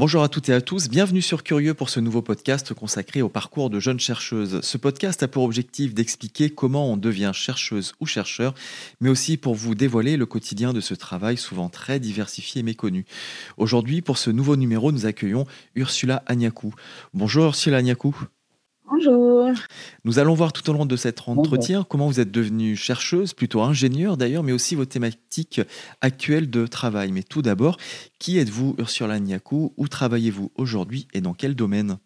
Bonjour à toutes et à tous, bienvenue sur Curieux pour ce nouveau podcast consacré au parcours de jeunes chercheuses. Ce podcast a pour objectif d'expliquer comment on devient chercheuse ou chercheur, mais aussi pour vous dévoiler le quotidien de ce travail souvent très diversifié et méconnu. Aujourd'hui, pour ce nouveau numéro, nous accueillons Ursula Agnakou. Bonjour Ursula Agnakou. Bonjour. Nous allons voir tout au long de cet entretien comment vous êtes devenue chercheuse, plutôt ingénieure d'ailleurs, mais aussi vos thématiques actuelles de travail. Mais tout d'abord, qui êtes-vous Ursula Niakou? Où travaillez-vous aujourd'hui et dans quel domaine?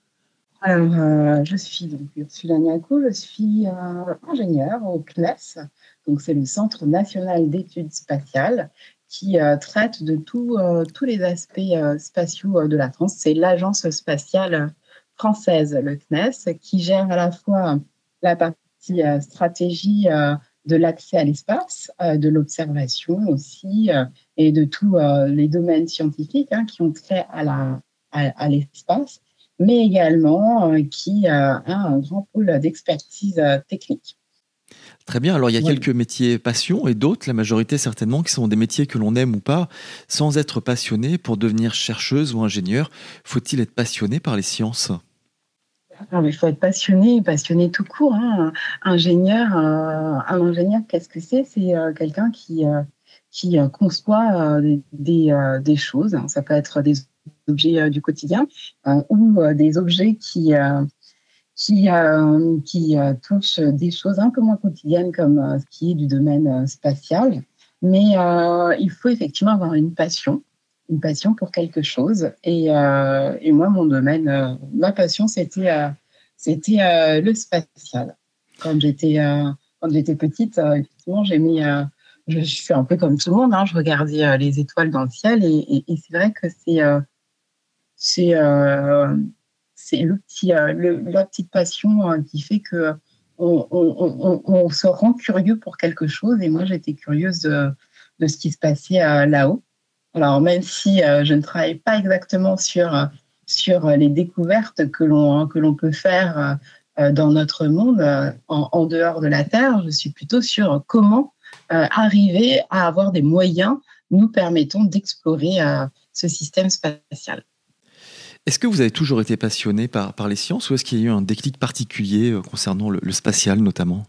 Alors, euh, je suis donc Ursula Niakou, je suis euh, ingénieure au CNES, donc c'est le Centre national d'études spatiales qui euh, traite de tout, tous les aspects spatiaux de la France. C'est l'agence spatiale française, le CNES, qui gère à la fois la partie euh, stratégie euh, de l'accès à l'espace, euh, de l'observation aussi, et de tous les domaines scientifiques hein, qui ont trait à, à, l'espace, mais également qui a un grand pôle d'expertise technique. Très bien, alors il y a quelques métiers passion et d'autres, la majorité certainement, qui sont des métiers que l'on aime ou pas. Sans être passionné, pour devenir chercheuse ou ingénieur, faut-il être passionné par les sciences? Il faut être passionné, passionné tout court. Hein. Ingénieur, euh, un ingénieur, qu'est-ce que c'est? C'est euh, quelqu'un qui, euh, qui conçoit des, des, choses. Ça peut être des objets du quotidien ou des objets qui, qui, qui touchent des choses un peu moins quotidiennes comme ce qui est du domaine spatial. Mais il faut effectivement avoir une passion une passion pour quelque chose. Et, euh, moi, mon domaine, euh, ma passion, c'était euh, le spatial. Quand j'étais petite, effectivement, j'aimais. Je, je, suis un peu comme tout le monde. Hein, je regardais les étoiles dans le ciel, et, c'est vrai que c'est c'est le, la petite passion qui fait que on, on, se rend curieux pour quelque chose. Et moi, j'étais curieuse de, ce qui se passait là-haut. Alors, même si euh, je ne travaille pas exactement sur, euh, les découvertes que l'on hein, peut faire euh, dans notre monde en, en, dehors de la Terre, je suis plutôt sur comment arriver à avoir des moyens nous permettant d'explorer ce système spatial. Est-ce que vous avez toujours été passionné par, les sciences ou est-ce qu'il y a eu un déclic particulier concernant le, spatial notamment?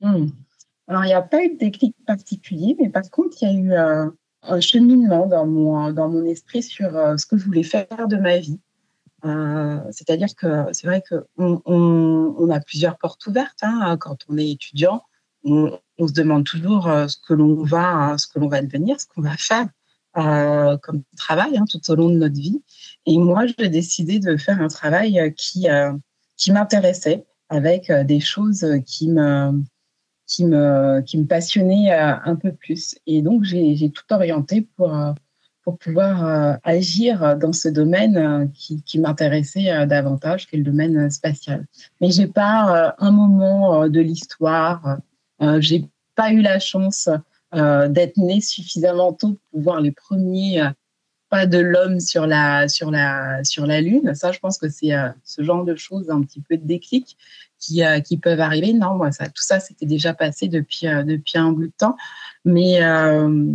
Hmm. Alors, il n'y a pas eu de déclic particulier, mais par contre, il y a eu un cheminement dans mon, esprit sur euh, ce que je voulais faire de ma vie. Euh, c'est-à-dire que c'est vrai qu'on on, on, a plusieurs portes ouvertes hein, quand on est étudiant. On, se demande toujours euh, ce que l'on va, ce que l'on va devenir, ce qu'on va faire euh, comme travail hein, tout au long de notre vie. Et moi, j'ai décidé de faire un travail qui, euh, qui m'intéressait, avec des choses qui me, qui me, qui me passionnait euh, un peu plus. Et donc, j'ai tout orienté pour, euh, pour pouvoir euh, agir dans ce domaine qui, qui m'intéressait davantage, qui est le domaine spatial. Mais j'ai pas un moment de l'histoire, j'ai pas eu la chance d'être né suffisamment tôt pour voir les premiers pas de l'homme sur la, sur, la, sur la Lune. Ça, je pense que c'est ce genre de choses, un petit peu de déclic qui, euh, qui peuvent arriver. Non, moi, ça, tout ça, c'était déjà passé depuis, euh, depuis un bout de temps. Mais, euh,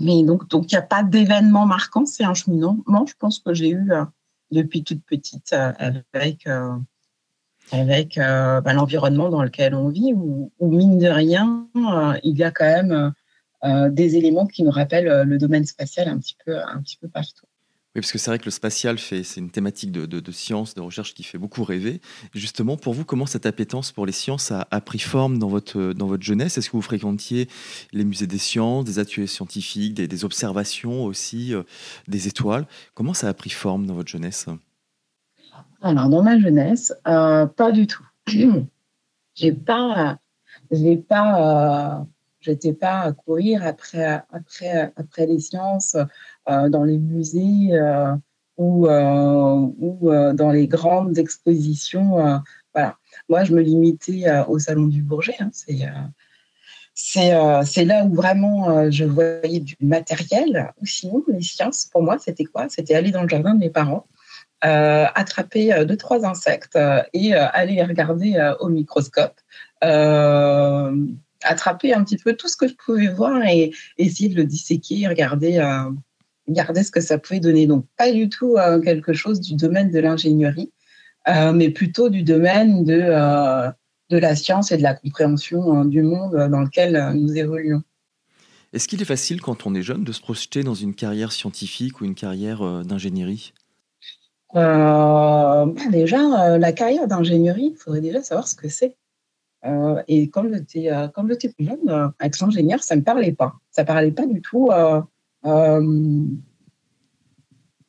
mais donc, donc, il n'y a pas d'événement marquant. C'est un cheminement, je pense, que j'ai eu depuis toute petite avec, avec bah, l'environnement dans lequel on vit, où, mine de rien, il y a quand même des éléments qui nous rappellent le domaine spatial un petit peu, partout. Oui, parce que c'est vrai que le spatial, fait, c'est une thématique de, de, science, de recherche qui fait beaucoup rêver. justement, pour vous, comment cette appétence pour les sciences a, pris forme dans votre, dans votre jeunesse? Est-ce que vous fréquentiez les musées des sciences, des ateliers scientifiques, des, observations aussi, euh, des étoiles? Comment ça a pris forme dans votre jeunesse? Alors, dans ma jeunesse, pas du tout. j'ai pas, j'ai pas, j'étais pas à courir après, après, après les sciences dans les musées ou, ou dans les grandes expositions. voilà. Moi, je me limitais au salon du Bourget. Hein, c'est c'est là où vraiment je voyais du matériel. Ou sinon, les sciences, pour moi, c'était quoi? C'était aller dans le jardin de mes parents, attraper deux, trois insectes et aller les regarder au microscope. attraper un petit peu tout ce que je pouvais voir et essayer de le disséquer, regarder regarder ce que ça pouvait donner. Donc, pas du tout euh, quelque chose du domaine de l'ingénierie, euh, mais plutôt du domaine de, euh, de la science et de la compréhension du monde dans lequel nous évoluons. Est-ce qu'il est facile quand on est jeune de se projeter dans une carrière scientifique ou une carrière d'ingénierie? Bah, Déjà, la carrière d'ingénierie, il faudrait déjà savoir ce que c'est. et quand j'étais, quand j'étais plus jeune, être ingénieur, ça me parlait pas. Ça ne parlait pas du tout euh,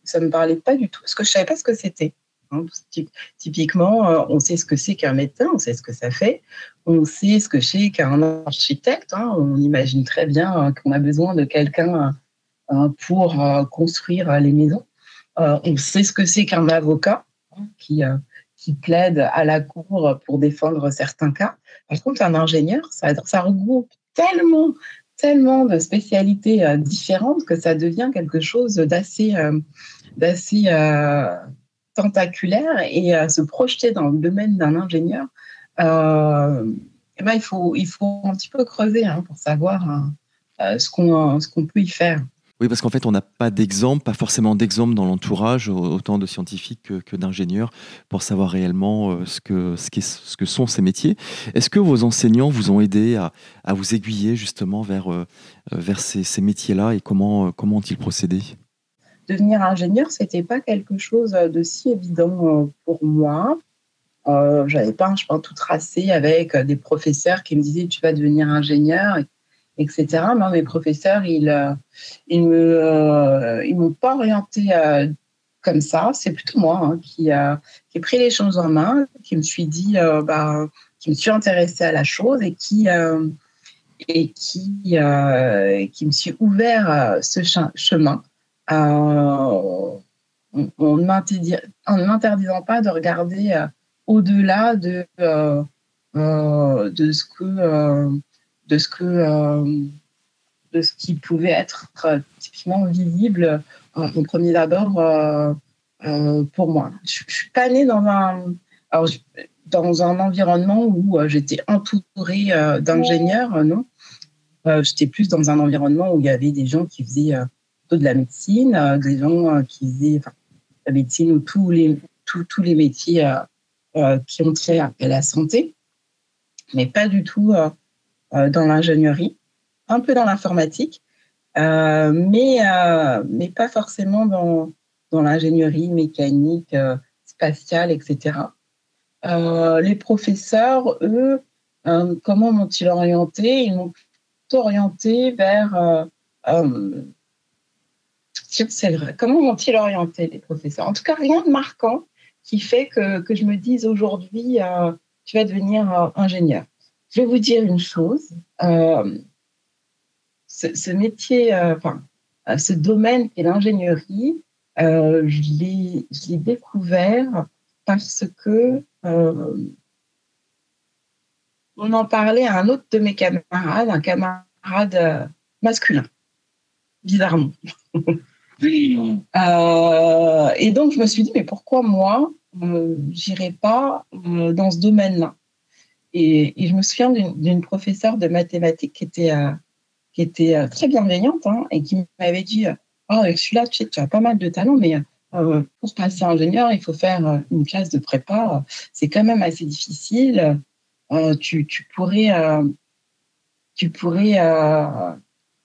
ça me parlait pas du tout, parce que je ne savais pas ce que c'était. Hein. Typiquement, euh, on sait ce que c'est qu'un médecin, on sait ce que ça fait, on sait ce que c'est qu'un architecte. Hein. on imagine très bien qu'on a besoin de quelqu'un euh, pour construire les maisons. On sait ce que c'est qu'un avocat hein, qui, qui plaide à la cour pour défendre certains cas. Par contre, un ingénieur, ça, ça regroupe tellement tellement de spécialités euh, différentes que ça devient quelque chose d'assez euh, d'assez euh, tentaculaire et se projeter dans le domaine d'un ingénieur, eh ben, il, faut, il faut un petit peu creuser hein, pour savoir ce qu'on ce qu'on peut y faire. Oui, parce qu'en fait, on n'a pas d'exemple, pas forcément d'exemple dans l'entourage, autant de scientifiques que, d'ingénieurs, pour savoir réellement euh, ce que, ce, ce que sont ces métiers. Est-ce que vos enseignants vous ont aidé à, vous aiguiller justement vers, euh, vers ces, métiers-là et comment, comment ont-ils procédé? Devenir ingénieur, ce n'était pas quelque chose de si évident euh, pour moi. Euh, j'avais pas un chemin tout tracé avec des professeurs qui me disaient tu vas devenir ingénieur etc. Moi, mes professeurs, ils, euh, ils me, euh, m'ont pas orienté euh, comme ça. C'est plutôt moi hein, qui, qui ai pris les choses en main, qui me suis dit, bah, qui me suis intéressée à la chose et qui et qui qui me suis ouvert ce chemin. en ne m'interdisant pas de regarder au-delà de, de ce que de ce que euh, de ce qui pouvait être euh, typiquement visible euh, au premier d'abord pour moi. Je, ne suis pas née dans un dans un environnement où j'étais entourée d'ingénieurs, non. j'étais plus dans un environnement où il y avait des gens qui faisaient de la médecine, des gens qui faisaient la médecine ou tous les, tous, les métiers qui ont trait à la santé, mais pas du tout euh, dans l'ingénierie, un peu dans l'informatique, euh, mais, euh, mais pas forcément dans, dans l'ingénierie mécanique, spatiale, etc. les professeurs, eux, comment m'ont-ils orienté Ils m'ont orienté vers. Comment m'ont-ils orienté, les professeurs? En tout cas, rien de marquant qui fait que, que je me dise aujourd'hui, tu vas devenir ingénieur. Je vais vous dire une chose. Euh, ce, métier, euh, enfin, euh, ce domaine est l'ingénierie, je l'ai découvert parce que on en parlait à un autre de mes camarades, un camarade masculin, bizarrement. et donc, je me suis dit, mais pourquoi moi, j'irai pas dans ce domaine-là? Et, je me souviens d'une professeure de mathématiques qui était, euh, qui était euh, très bienveillante hein, et qui m'avait dit Oh, celui-là, tu, as pas mal de talent, mais pour passer ingénieur, il faut faire une classe de prépa. C'est quand même assez difficile. tu, tu, pourrais, tu pourrais,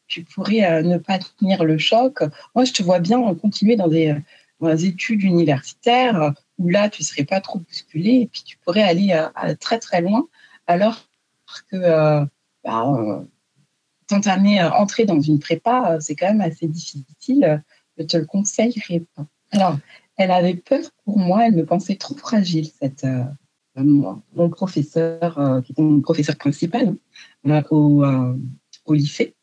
tu pourrais ne pas tenir le choc. Moi, je te vois bien continuer dans des, dans des études universitaires où là, tu serais pas trop bousculé et puis tu pourrais aller très très loin alors que euh, bah, euh, entrer dans une prépa, euh, c'est quand même assez difficile. Je te le conseillerais pas. Alors, elle avait peur pour moi, elle me pensait trop fragile, cette, mon professeur, qui était mon professeur principal au, au lycée.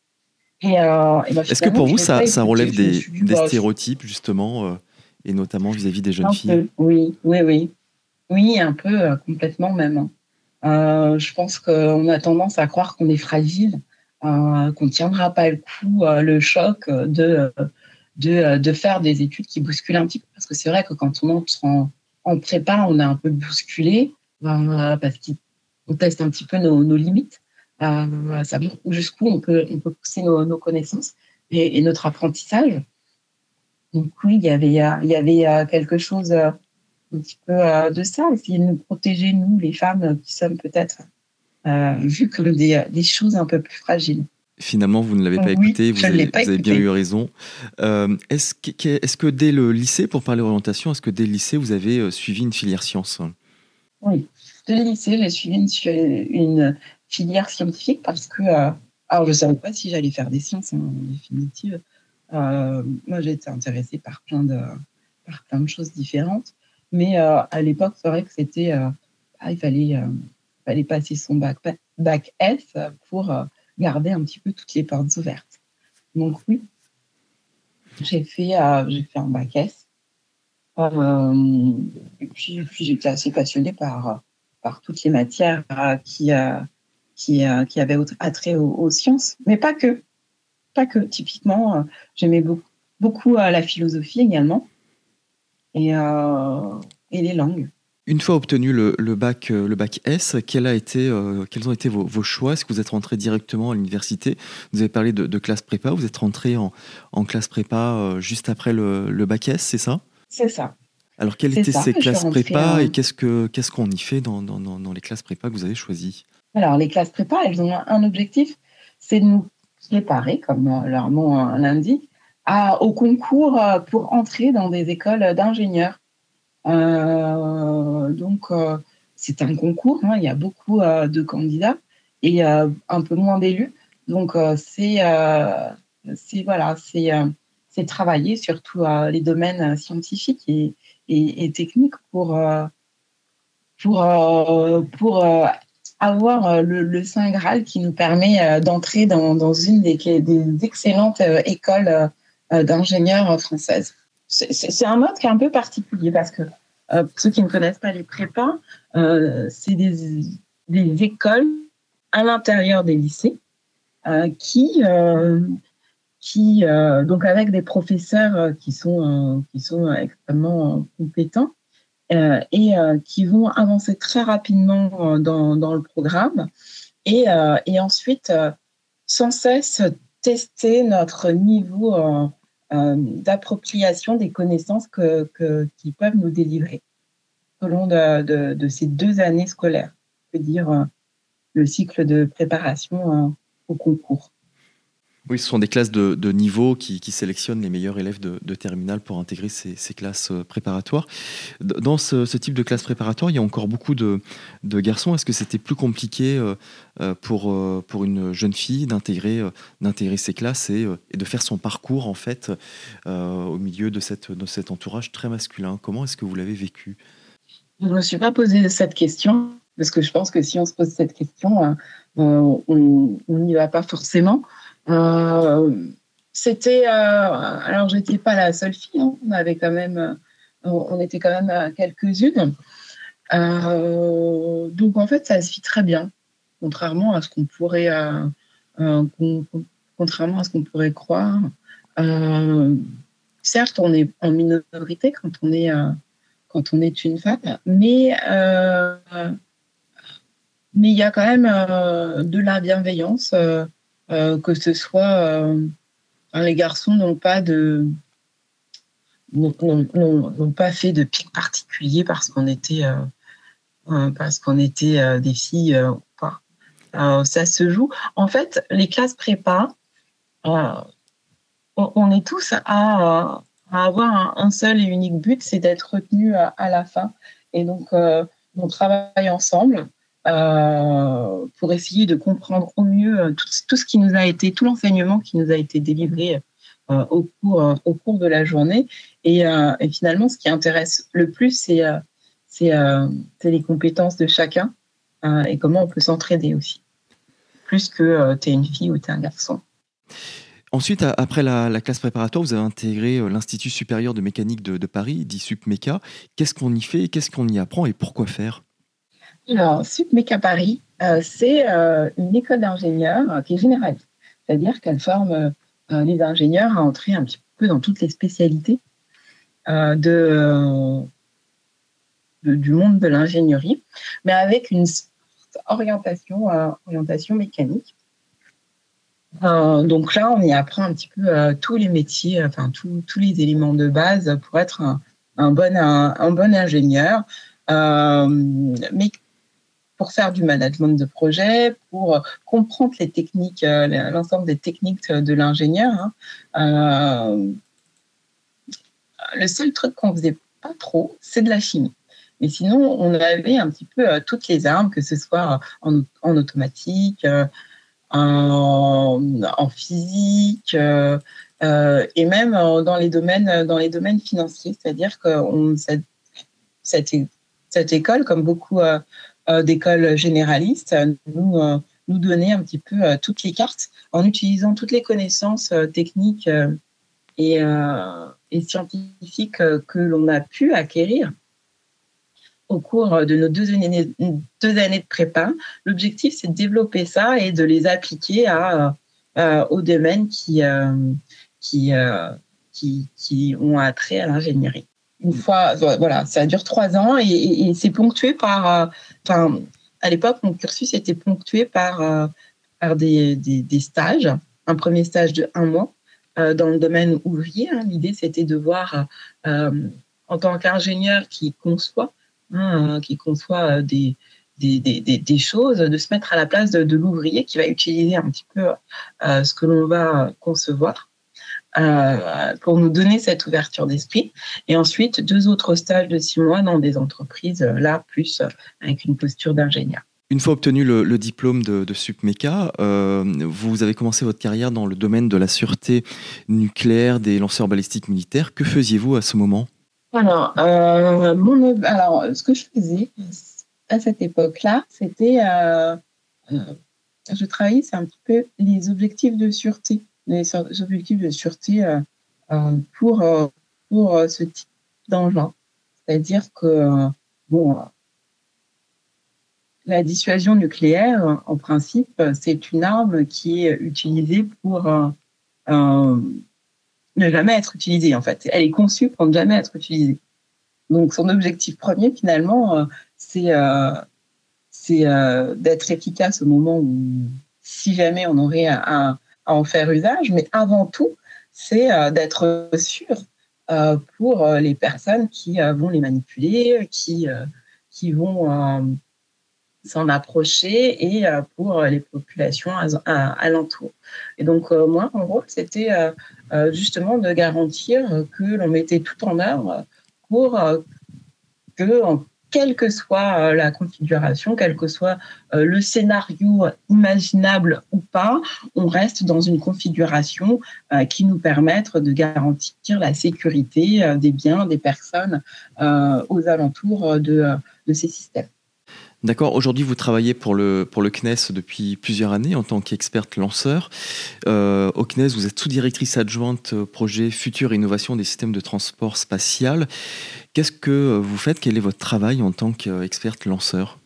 Et, ben, Est-ce que pour vous, ça, ça relève des, des stéréotypes, justement, et notamment vis-à-vis des jeunes filles? Oui, oui, oui. Oui, un peu, complètement même. Euh, je pense qu'on a tendance à croire qu'on est fragile, euh, qu'on ne tiendra pas le coup, euh, le choc de, de, faire des études qui bousculent un petit peu. Parce que c'est vrai que quand on entre en, en prépa, on est un peu bousculé parce qu'on teste un petit peu nos, limites. Euh, ça jusqu'où on peut, on peut pousser nos, nos connaissances et, et, notre apprentissage. Donc oui, il y avait, il y avait quelque chose un petit peu euh, de ça, essayer de nous protéger, nous, les femmes qui sommes peut-être euh, vues comme des, des, choses un peu plus fragiles. Finalement, vous ne l'avez pas écouté, vous, avez, vous avez, bien eu raison. Euh, est-ce que, dès le lycée, pour parler orientation, est-ce que dès le lycée, vous avez euh, suivi une filière sciences Oui, dès le lycée, j'ai suivi une, une, filière scientifique parce que, euh, alors je ne savais pas si j'allais faire des sciences hein, en définitive. Euh, moi, j'ai été intéressée par plein de, par plein de choses différentes. Mais euh, à l'époque, c'est vrai que c'était, euh, ah, il fallait, euh, fallait passer son bac, bac S pour garder un petit peu toutes les portes ouvertes. Donc oui, j'ai fait, j'ai fait un bac S. et puis, j'étais assez passionnée par, par toutes les matières qui, qui, qui avaient attrait aux, aux, sciences, mais pas que. Pas que. Typiquement, j'aimais beaucoup, beaucoup la philosophie également et, euh, et les langues. Une fois obtenu le, le, bac, euh, le bac S, quel a été, euh, quels ont été vos, vos choix? Est-ce que vous êtes rentré directement à l'université? Vous avez parlé de, de, classe prépa, vous êtes rentré en, en classe prépa juste après le, le bac S, c'est ça? C'est ça. Alors, quelles étaient ces classes prépa et qu'est-ce qu'on y fait dans, dans, dans, les classes prépa que vous avez choisies? Alors, les classes prépa, elles ont un objectif, c'est de nous préparer, comme leur nom l'indique, au concours euh, pour entrer dans des écoles d'ingénieurs. Euh, donc, euh, c'est un concours, hein, il y a beaucoup de candidats et un peu moins d'élus. Donc, c'est voilà, c'est travailler sur tous les domaines scientifiques et, et, techniques pour, pour, pour avoir le, le, Saint Graal qui nous permet d'entrer dans, dans, une des, des excellentes écoles euh, d'ingénieures françaises. C'est un mode qui est un peu particulier parce que euh, pour ceux qui ne connaissent pas les prépas, euh, c'est des, des, écoles à l'intérieur des lycées qui, qui donc avec des professeurs qui sont, qui sont extrêmement compétents et qui vont avancer très rapidement dans, dans le programme et, et ensuite sans cesse tester notre niveau euh, d'appropriation des connaissances que, qu'ils peuvent nous délivrer au long de, de, ces deux années scolaires, je veux dire euh, le cycle de préparation euh, au concours. Oui, ce sont des classes de, niveau qui, qui, sélectionnent les meilleurs élèves de, de terminale pour intégrer ces, classes préparatoires. Dans ce, type de classe préparatoire, il y a encore beaucoup de, garçons. Est-ce que c'était plus compliqué euh, pour, euh, pour une jeune fille d'intégrer, euh, ces classes et, et, de faire son parcours en fait au milieu de, cette, de cet entourage très masculin? Comment est-ce que vous l'avez vécu? Je ne me suis pas posé cette question parce que je pense que si on se pose cette question, on n'y va pas forcément. Euh, c'était euh, alors j'étais pas la seule fille, hein. on avait quand même, on était quand même quelques-unes. Euh, donc en fait, ça se vit très bien, contrairement à ce qu'on pourrait, contrairement à ce qu'on pourrait croire. certes, on est en minorité quand on est quand on est une femme, mais mais il y a quand même de la bienveillance. Euh, que ce soit euh, les garçons n'ont pas de n'ont pas fait de pic particulier parce qu'on était euh, parce qu'on était des filles ça se joue. En fait, les classes prépa, on est tous à, avoir un, seul et unique but, c'est d'être retenu à, la fin. Et donc, on travaille ensemble euh, pour essayer de comprendre au mieux euh, tout, ce qui nous a été, tout l'enseignement qui nous a été délivré au, cours, au cours de la journée. Et, finalement, ce qui intéresse le plus, c'est les compétences de chacun et comment on peut s'entraider aussi, plus que tu es une fille ou tu es un garçon. Ensuite, après la, classe préparatoire, vous avez intégré l'Institut supérieur de mécanique de, Paris, dit SUPMECA. Qu'est-ce qu'on y fait, qu'est-ce qu'on y apprend et pourquoi faire? Alors, SUPMECA Paris, c'est une école d'ingénieurs qui est généraliste. C'est-à-dire qu'elle forme euh, les ingénieurs à entrer un petit peu dans toutes les spécialités euh, du monde de l'ingénierie, mais avec une orientation, euh, orientation mécanique. donc là, on y apprend un petit peu tous les métiers, enfin tous les éléments de base pour être un, bon, un, bon ingénieur. mais pour faire du management de projet, pour euh, comprendre euh, l'ensemble des techniques de l'ingénieur. Hein. Euh, le seul truc qu'on faisait pas trop, c'est de la chimie. Mais sinon, on avait un petit peu toutes les armes, que ce soit en, automatique, en, physique, et même dans les domaines, dans les domaines financiers. C'est-à-dire que cette, cette, école, comme beaucoup euh, d'école généraliste, nous, euh, nous donner un petit peu euh, toutes les cartes en utilisant toutes les connaissances techniques et, scientifiques que l'on a pu acquérir au cours de nos deux années, de prépa. L'objectif, c'est de développer ça et de les appliquer à, aux domaines qui, qui, qui, qui ont attrait à l'ingénierie une fois, voilà, ça dure trois ans et, c'est ponctué par, euh, enfin, à l'époque, mon cursus était ponctué par, euh, par des, des, stages. Un premier stage de un mois euh, dans le domaine ouvrier. Hein. L'idée, c'était de voir, en tant qu'ingénieur qui conçoit, hein, qui conçoit des, des, des, des, choses, de se mettre à la place de, de l'ouvrier qui va utiliser un petit peu ce que l'on va concevoir euh, pour nous donner cette ouverture d'esprit. Et ensuite, deux autres stages de six mois dans des entreprises, euh, là, plus euh, avec une posture d'ingénieur. Une fois obtenu le, diplôme de, de SUPMECA, vous avez commencé votre carrière dans le domaine de la sûreté nucléaire des lanceurs balistiques militaires. Que faisiez-vous à ce moment? Alors, mon, alors, ce que je faisais à cette époque-là, c'était, je travaillais, c'est un petit peu les objectifs de sûreté les objectifs de sûreté euh, euh, pour, euh, pour ce type d'engin. C'est-à-dire que, bon, la dissuasion nucléaire, en principe, c'est une arme qui est utilisée pour ne jamais être utilisée, en fait. Elle est conçue pour ne jamais être utilisée. Donc, son objectif premier, finalement, c'est c'est d'être efficace au moment où, si jamais on aurait en faire usage, mais avant tout, c'est euh, d'être sûr euh, pour euh, les personnes qui vont les manipuler, qui, qui vont s'en approcher et pour les populations alentour. Et donc, moi, mon rôle, c'était justement de garantir que l'on mettait tout en œuvre pour que, quelle que soit euh, la configuration, quel que soit euh, le scénario imaginable ou pas, on reste dans une configuration euh, qui nous permette de garantir la sécurité des biens, des personnes aux alentours de, de ces systèmes. D'accord. Aujourd'hui, vous travaillez pour le, pour le CNES depuis plusieurs années en tant qu'experte lanceur. Euh, au CNES, vous êtes sous-directrice adjointe projet Future Innovation des systèmes de transport spatial. Qu'est-ce que vous faites? Quel est votre travail en tant qu'experte lanceur?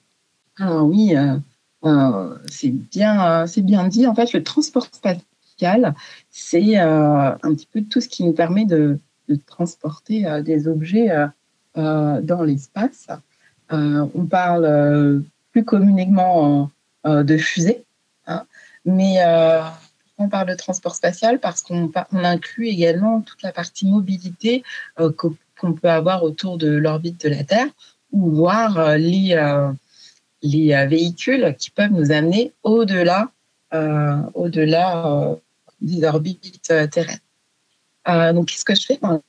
Ah Oui, euh, euh, c'est bien, bien dit. En fait, le transport spatial, c'est un petit peu tout ce qui nous permet de, de transporter des objets dans l'espace. Euh, on parle euh, plus communément euh, de fusée, hein. mais on parle de transport spatial parce qu'on inclut également toute la partie mobilité qu'on peut avoir autour de l'orbite de la Terre ou voir les, les véhicules qui peuvent nous amener au-delà des orbites terrestres. Euh, donc, qu'est-ce que je fais? Ben,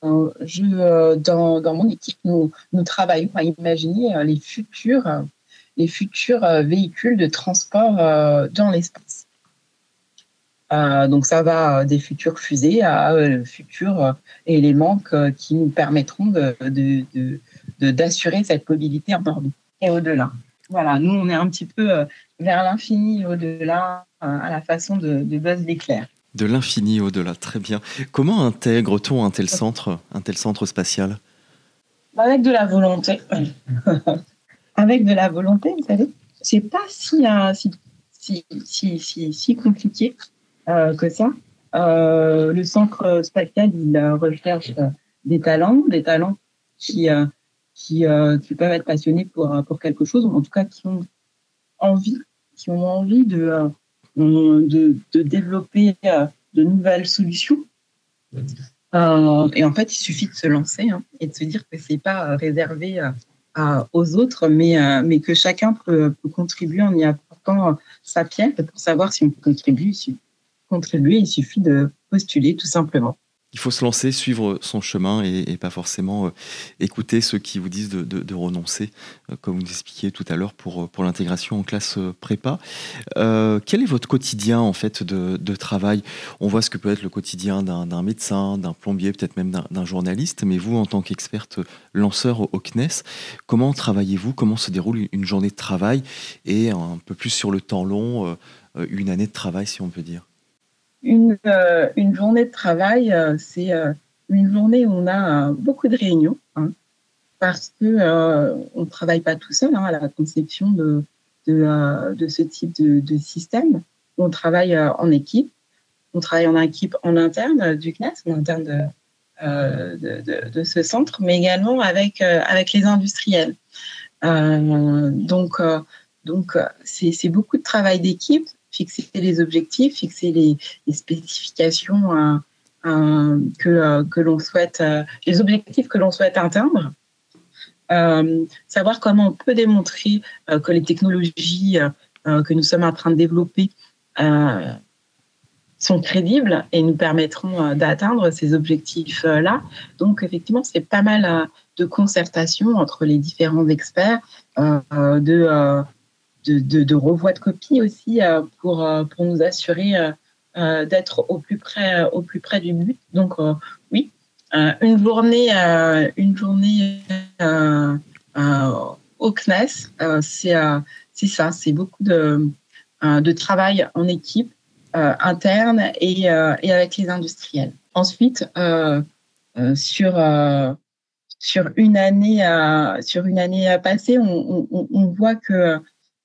je, euh, dans, dans, mon équipe, nous, travaillons à imaginer euh, les futurs, les futurs véhicules de transport dans l'espace. donc ça va des futures fusées à futurs éléments qui nous permettront d'assurer de, cette mobilité en orbite et au-delà. Voilà, nous on est un petit peu vers l'infini et au-delà à la façon de, de Buzz l'éclair. De l'infini au-delà, très bien. Comment intègre-t-on un tel centre, un tel centre spatial? Avec de la volonté. Avec de la volonté, vous savez. C'est pas si, euh, si, si, si, si, compliqué euh, que ça. Euh, le centre spatial, il recherche des talents, des talents qui, qui, qui peuvent être passionnés pour, pour quelque chose, ou en tout cas qui ont envie, qui ont envie de de, de développer euh, de nouvelles solutions. Euh, et en fait, il suffit de se lancer hein, et de se dire que c'est pas euh, réservé aux autres, mais, mais que chacun peut, peut, contribuer en y apportant sa pierre. Pour savoir si on peut contribuer, contribuer, il suffit de postuler tout simplement il faut se lancer, suivre son chemin et, pas forcément euh, écouter ceux qui vous disent de, renoncer, euh, comme vous expliquiez tout à l'heure pour, pour l'intégration en classe euh, prépa. quel est votre quotidien en fait de, travail? On voit ce que peut être le quotidien d'un médecin, d'un plombier, peut-être même d'un journaliste, mais vous en tant qu'experte lanceur au, CNES, comment travaillez-vous? Comment se déroule une journée de travail et un peu plus sur le temps long, une année de travail si on peut dire? Une, euh, une journée de travail, euh, c'est euh, une journée où on a beaucoup de réunions, hein, parce que on ne travaille pas tout seul hein, à la conception de, ce type de, système. On travaille en équipe. On travaille en équipe en interne du CNES, en interne de, ce centre, mais également avec, les industriels. donc c'est beaucoup de travail d'équipe fixer les objectifs, fixer les, spécifications euh, euh, que, euh, que l'on souhaite, les objectifs que l'on souhaite atteindre. savoir comment on peut démontrer que les technologies que nous sommes en train de développer sont crédibles et nous permettront d'atteindre ces objectifs-là. Donc, effectivement, c'est pas mal de concertation entre les différents experts, de de, de, de revois de copie aussi euh, pour, euh, pour nous assurer euh, d'être au plus près au plus près du but. Donc oui, une journée une journée au CNES, c'est c'est ça, c'est beaucoup de de travail en équipe interne et, et avec les industriels. Ensuite, sur sur une année sur une année passée, on voit que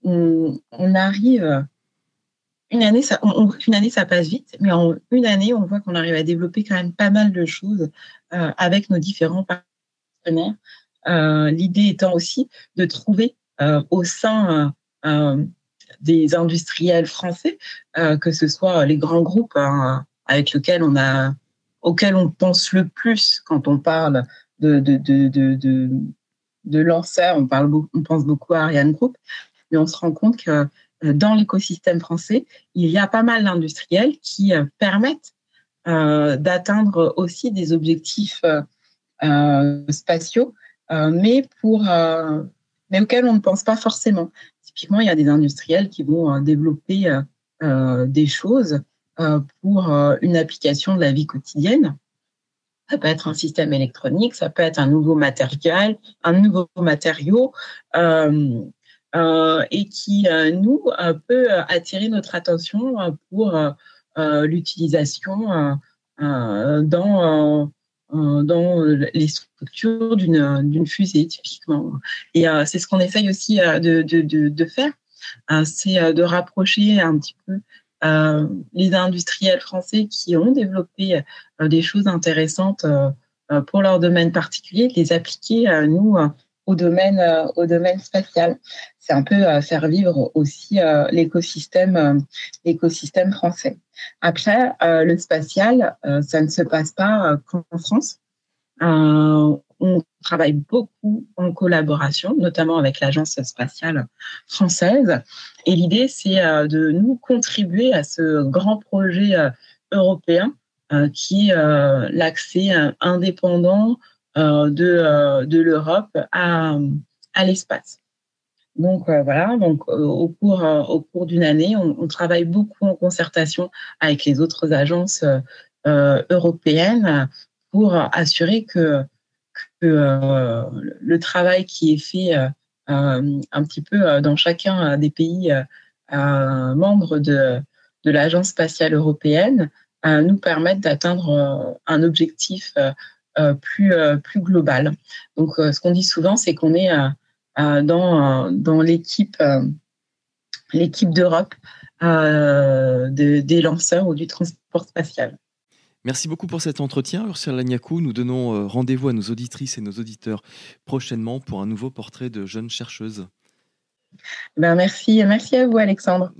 on, arrive. Une année, ça, une année, ça passe vite, mais en une année, on voit qu'on arrive à développer quand même pas mal de choses euh, avec nos différents partenaires. Euh, l'idée étant aussi de trouver euh, au sein des industriels français, que ce soit les grands groupes hein, avec lesquels on auxquels on pense le plus quand on parle de, lanceurs, on pense beaucoup à Ariane Group, mais on se rend compte que euh, dans l'écosystème français, il y a pas mal d'industriels qui euh, permettent euh, d'atteindre aussi des objectifs spatiaux, mais pour auxquels on ne pense pas forcément. Typiquement, il y a des industriels qui vont développer des choses pour une application de la vie quotidienne. Ça peut être un système électronique, ça peut être un nouveau matériel, un nouveau matériau. Euh, et qui, euh, nous, euh, peut attirer notre attention pour l'utilisation dans dans les structures d'une fusée typiquement. Et c'est ce qu'on essaye aussi de, de, de, faire, c'est de rapprocher un petit peu les industriels français qui ont développé des choses intéressantes pour leur domaine particulier, les appliquer, nous, au domaine, au domaine spatial c'est un peu euh, faire vivre aussi euh, l'écosystème, euh, l'écosystème français. Après, le spatial, ça ne se passe pas qu'en France. on travaille beaucoup en collaboration, notamment avec l'Agence spatiale française. Et l'idée, c'est de nous contribuer à ce grand projet européen qui est l'accès indépendant de, de l'Europe à, à l'espace. Donc voilà, donc au cours cours d'une année, on, travaille beaucoup en concertation avec les autres agences européennes pour assurer que, que le travail qui est fait un petit peu dans chacun des pays membres de, de l'Agence spatiale européenne nous permette d'atteindre un objectif plus, plus global. Donc, ce qu'on dit souvent, c'est qu'on est, dans, dans l'équipe l'équipe d'Europe des lanceurs ou du transport spatial. Merci beaucoup pour cet entretien, Ursula Lagnakou. Nous donnons rendez-vous à nos auditrices et nos auditeurs prochainement pour un nouveau portrait de jeune chercheuse. Ben merci, merci à vous, Alexandre.